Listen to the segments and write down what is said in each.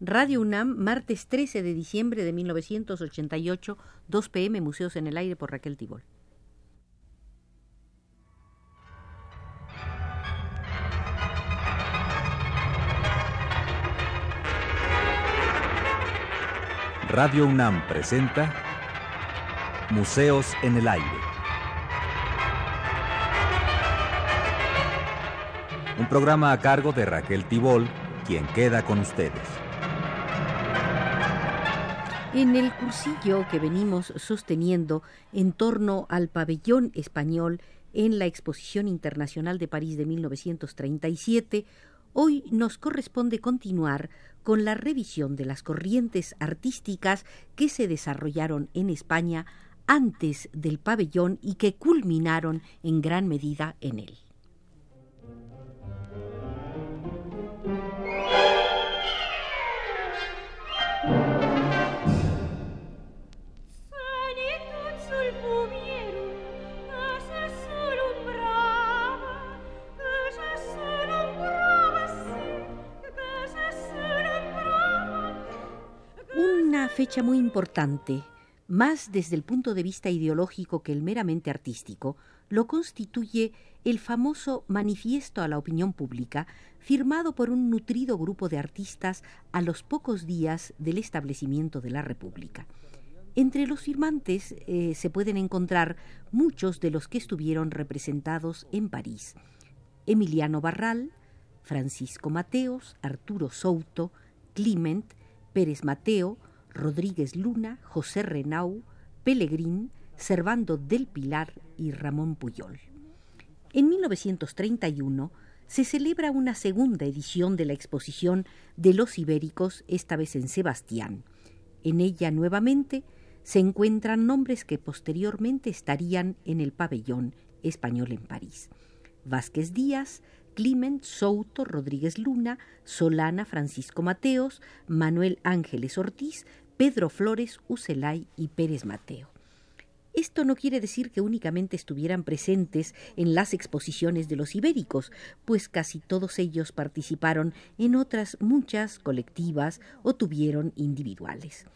Radio UNAM, martes 13 de diciembre de 1988, 2 pm, Museos en el Aire por Raquel Tibol. Radio UNAM presenta Museos en el Aire. Un programa a cargo de Raquel Tibol, quien queda con ustedes. En el cursillo que venimos sosteniendo en torno al pabellón español en la Exposición Internacional de París de 1937, hoy nos corresponde continuar con la revisión de las corrientes artísticas que se desarrollaron en España antes del pabellón y que culminaron en gran medida en él. Fecha muy importante, más desde el punto de vista ideológico que el meramente artístico, lo constituye el famoso Manifiesto a la Opinión Pública, firmado por un nutrido grupo de artistas a los pocos días del establecimiento de la República. Entre los firmantes eh, se pueden encontrar muchos de los que estuvieron representados en París. Emiliano Barral, Francisco Mateos, Arturo Souto, Clement, Pérez Mateo, Rodríguez Luna, José Renau, Pellegrín, Servando del Pilar y Ramón Puyol. En 1931 se celebra una segunda edición de la exposición de los ibéricos, esta vez en Sebastián. En ella nuevamente se encuentran nombres que posteriormente estarían en el pabellón español en París. Vázquez Díaz, Clement Souto, Rodríguez Luna, Solana, Francisco Mateos, Manuel Ángeles Ortiz, Pedro Flores, Ucelay y Pérez Mateo. Esto no quiere decir que únicamente estuvieran presentes en las exposiciones de los ibéricos, pues casi todos ellos participaron en otras muchas colectivas o tuvieron individuales.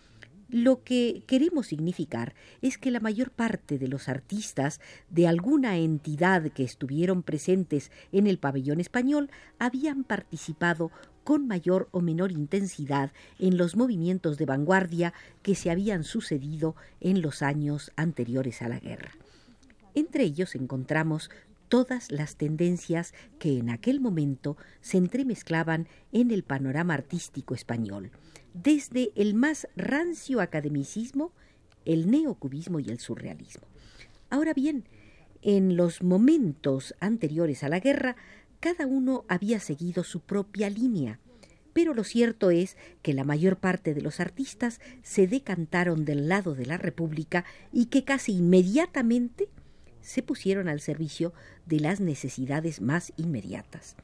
Lo que queremos significar es que la mayor parte de los artistas de alguna entidad que estuvieron presentes en el pabellón español habían participado con mayor o menor intensidad en los movimientos de vanguardia que se habían sucedido en los años anteriores a la guerra. Entre ellos encontramos todas las tendencias que en aquel momento se entremezclaban en el panorama artístico español, desde el más rancio academicismo, el neocubismo y el surrealismo. Ahora bien, en los momentos anteriores a la guerra, cada uno había seguido su propia línea, pero lo cierto es que la mayor parte de los artistas se decantaron del lado de la República y que casi inmediatamente se pusieron al servicio de las necesidades más inmediatas.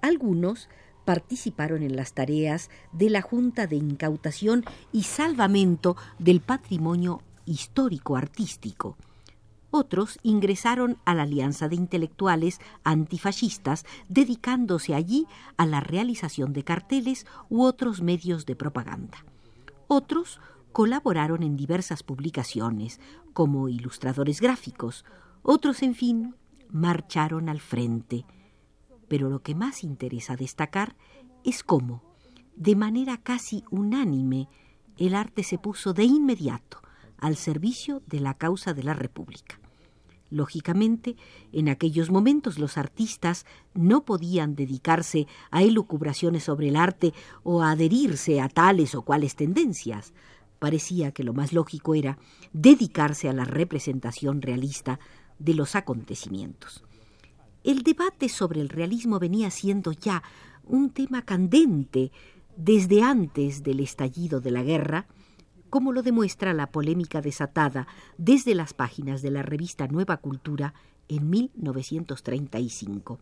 Algunos participaron en las tareas de la Junta de Incautación y Salvamento del Patrimonio Histórico Artístico. Otros ingresaron a la Alianza de Intelectuales Antifascistas, dedicándose allí a la realización de carteles u otros medios de propaganda. Otros colaboraron en diversas publicaciones, como ilustradores gráficos. Otros, en fin, marcharon al frente pero lo que más interesa destacar es cómo, de manera casi unánime, el arte se puso de inmediato al servicio de la causa de la República. Lógicamente, en aquellos momentos los artistas no podían dedicarse a elucubraciones sobre el arte o a adherirse a tales o cuales tendencias. Parecía que lo más lógico era dedicarse a la representación realista de los acontecimientos. El debate sobre el realismo venía siendo ya un tema candente desde antes del estallido de la guerra, como lo demuestra la polémica desatada desde las páginas de la revista Nueva Cultura en 1935.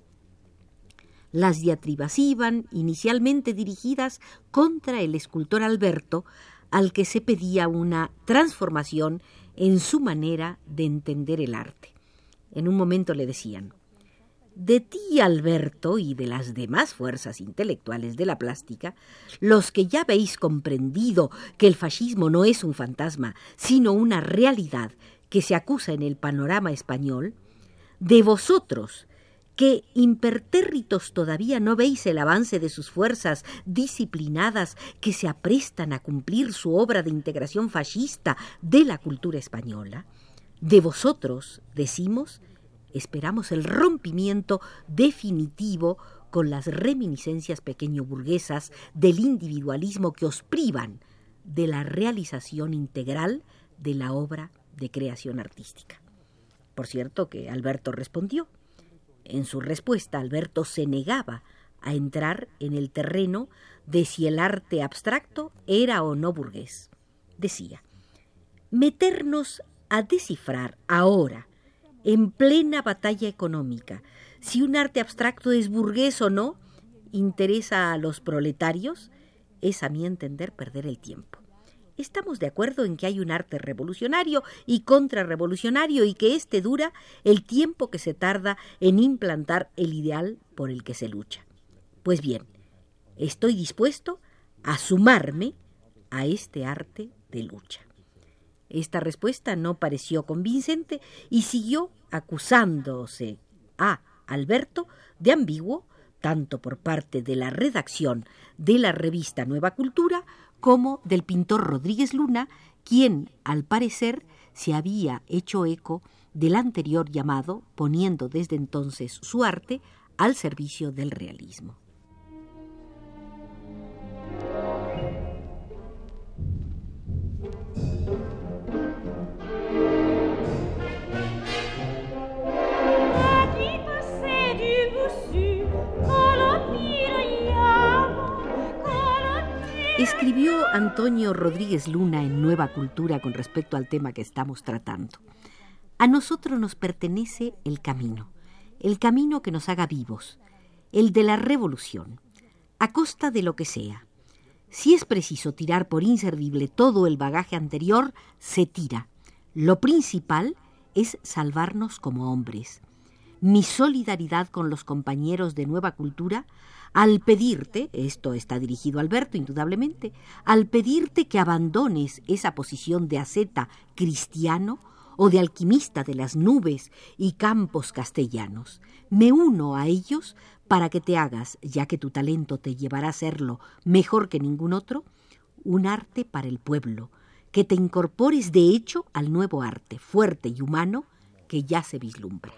Las diatribas iban inicialmente dirigidas contra el escultor Alberto, al que se pedía una transformación en su manera de entender el arte. En un momento le decían de ti, Alberto, y de las demás fuerzas intelectuales de la plástica, los que ya habéis comprendido que el fascismo no es un fantasma, sino una realidad que se acusa en el panorama español, de vosotros, que impertérritos todavía no veis el avance de sus fuerzas disciplinadas que se aprestan a cumplir su obra de integración fascista de la cultura española, de vosotros, decimos, esperamos el rompimiento definitivo con las reminiscencias pequeño burguesas del individualismo que os privan de la realización integral de la obra de creación artística. Por cierto que Alberto respondió. En su respuesta, Alberto se negaba a entrar en el terreno de si el arte abstracto era o no burgués. Decía, meternos a descifrar ahora en plena batalla económica. Si un arte abstracto es burgués o no, interesa a los proletarios, es a mi entender perder el tiempo. Estamos de acuerdo en que hay un arte revolucionario y contrarrevolucionario y que éste dura el tiempo que se tarda en implantar el ideal por el que se lucha. Pues bien, estoy dispuesto a sumarme a este arte de lucha. Esta respuesta no pareció convincente y siguió acusándose a Alberto de ambiguo tanto por parte de la redacción de la revista Nueva Cultura como del pintor Rodríguez Luna, quien, al parecer, se había hecho eco del anterior llamado, poniendo desde entonces su arte al servicio del realismo. Escribió Antonio Rodríguez Luna en Nueva Cultura con respecto al tema que estamos tratando. A nosotros nos pertenece el camino, el camino que nos haga vivos, el de la revolución, a costa de lo que sea. Si es preciso tirar por inservible todo el bagaje anterior, se tira. Lo principal es salvarnos como hombres. Mi solidaridad con los compañeros de Nueva Cultura al pedirte, esto está dirigido a Alberto indudablemente, al pedirte que abandones esa posición de asceta cristiano o de alquimista de las nubes y campos castellanos. Me uno a ellos para que te hagas, ya que tu talento te llevará a serlo mejor que ningún otro, un arte para el pueblo, que te incorpores de hecho al nuevo arte, fuerte y humano, que ya se vislumbra.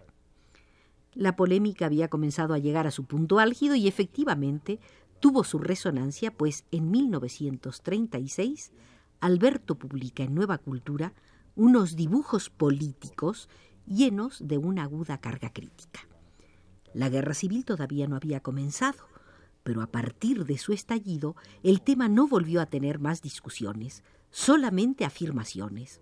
La polémica había comenzado a llegar a su punto álgido y efectivamente tuvo su resonancia, pues en 1936 Alberto publica en Nueva Cultura unos dibujos políticos llenos de una aguda carga crítica. La guerra civil todavía no había comenzado, pero a partir de su estallido el tema no volvió a tener más discusiones, solamente afirmaciones.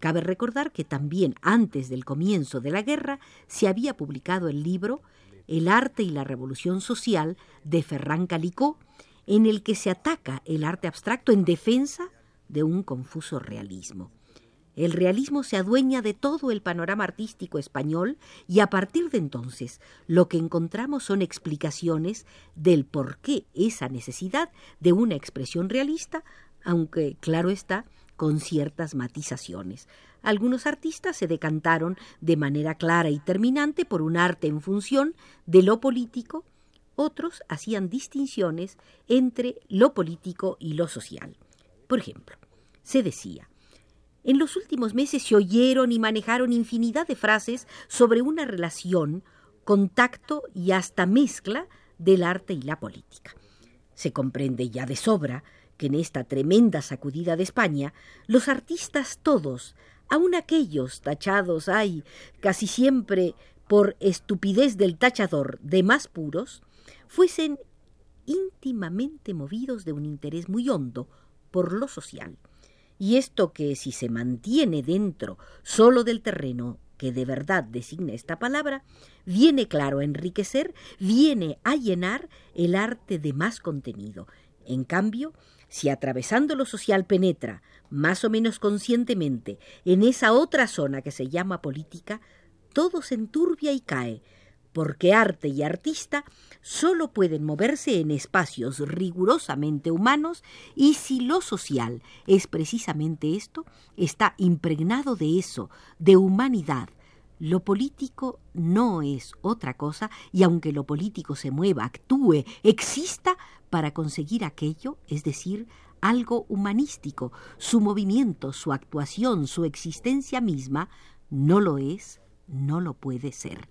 Cabe recordar que también antes del comienzo de la guerra se había publicado el libro El arte y la revolución social de Ferran Calicó, en el que se ataca el arte abstracto en defensa de un confuso realismo. El realismo se adueña de todo el panorama artístico español y a partir de entonces lo que encontramos son explicaciones del por qué esa necesidad de una expresión realista, aunque, claro está, con ciertas matizaciones. Algunos artistas se decantaron de manera clara y terminante por un arte en función de lo político, otros hacían distinciones entre lo político y lo social. Por ejemplo, se decía, en los últimos meses se oyeron y manejaron infinidad de frases sobre una relación, contacto y hasta mezcla del arte y la política. Se comprende ya de sobra que en esta tremenda sacudida de España, los artistas todos, aun aquellos tachados hay casi siempre por estupidez del tachador de más puros, fuesen íntimamente movidos de un interés muy hondo por lo social. Y esto que si se mantiene dentro sólo del terreno que de verdad designa esta palabra, viene claro a enriquecer, viene a llenar el arte de más contenido. En cambio, si atravesando lo social penetra, más o menos conscientemente, en esa otra zona que se llama política, todo se enturbia y cae, porque arte y artista solo pueden moverse en espacios rigurosamente humanos y si lo social es precisamente esto, está impregnado de eso, de humanidad. Lo político no es otra cosa y aunque lo político se mueva, actúe, exista para conseguir aquello, es decir, algo humanístico, su movimiento, su actuación, su existencia misma, no lo es, no lo puede ser.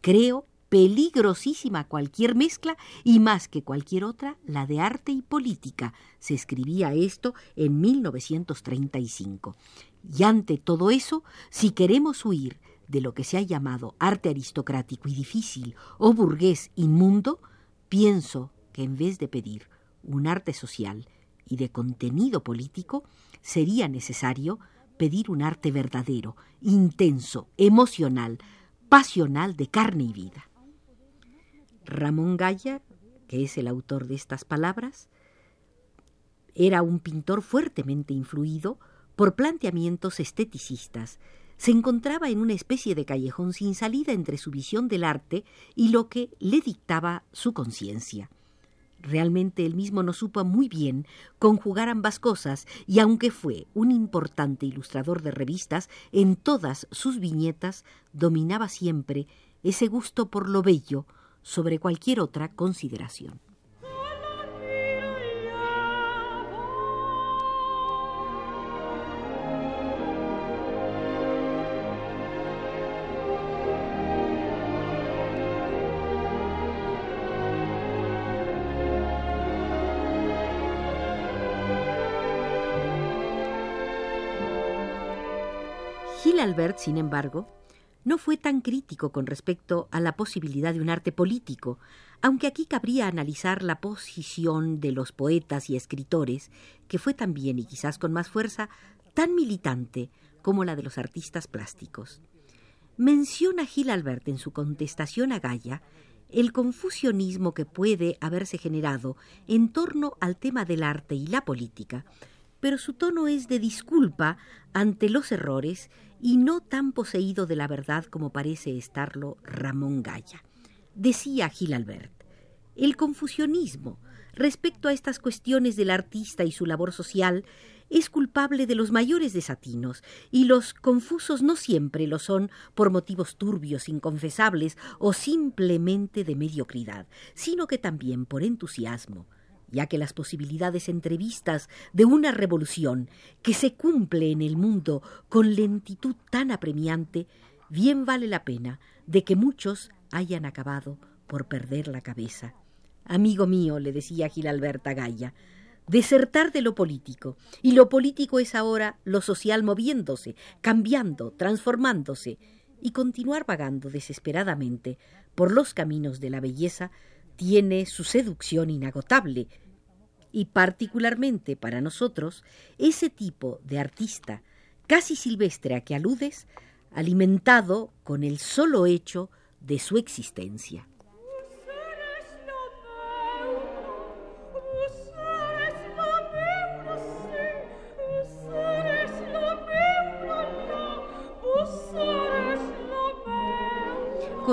Creo peligrosísima cualquier mezcla y más que cualquier otra la de arte y política. Se escribía esto en 1935. Y ante todo eso, si queremos huir de lo que se ha llamado arte aristocrático y difícil o burgués inmundo, pienso que en vez de pedir un arte social y de contenido político, sería necesario pedir un arte verdadero, intenso, emocional, pasional de carne y vida. Ramón Gaya, que es el autor de estas palabras, era un pintor fuertemente influido por planteamientos esteticistas. Se encontraba en una especie de callejón sin salida entre su visión del arte y lo que le dictaba su conciencia. Realmente él mismo no supo muy bien conjugar ambas cosas y aunque fue un importante ilustrador de revistas, en todas sus viñetas dominaba siempre ese gusto por lo bello sobre cualquier otra consideración. Albert, sin embargo, no fue tan crítico con respecto a la posibilidad de un arte político, aunque aquí cabría analizar la posición de los poetas y escritores, que fue también, y quizás con más fuerza, tan militante como la de los artistas plásticos. Menciona Gil Albert en su contestación a Gaia el confusionismo que puede haberse generado en torno al tema del arte y la política, pero su tono es de disculpa ante los errores y no tan poseído de la verdad como parece estarlo Ramón Gaya. Decía Gil Albert, el confusionismo respecto a estas cuestiones del artista y su labor social es culpable de los mayores desatinos, y los confusos no siempre lo son por motivos turbios, inconfesables o simplemente de mediocridad, sino que también por entusiasmo, ya que las posibilidades entrevistas de una revolución que se cumple en el mundo con lentitud tan apremiante, bien vale la pena de que muchos hayan acabado por perder la cabeza. Amigo mío, le decía Gil Alberta Gaya, desertar de lo político, y lo político es ahora lo social moviéndose, cambiando, transformándose, y continuar vagando desesperadamente por los caminos de la belleza tiene su seducción inagotable, y particularmente para nosotros, ese tipo de artista casi silvestre a que aludes, alimentado con el solo hecho de su existencia.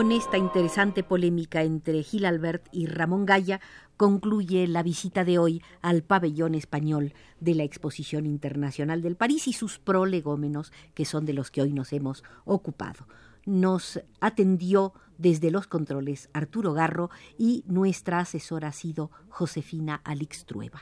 Con esta interesante polémica entre Gil Albert y Ramón Gaya concluye la visita de hoy al pabellón español de la Exposición Internacional del París y sus prolegómenos, que son de los que hoy nos hemos ocupado. Nos atendió desde los controles Arturo Garro y nuestra asesora ha sido Josefina Alix Trueba.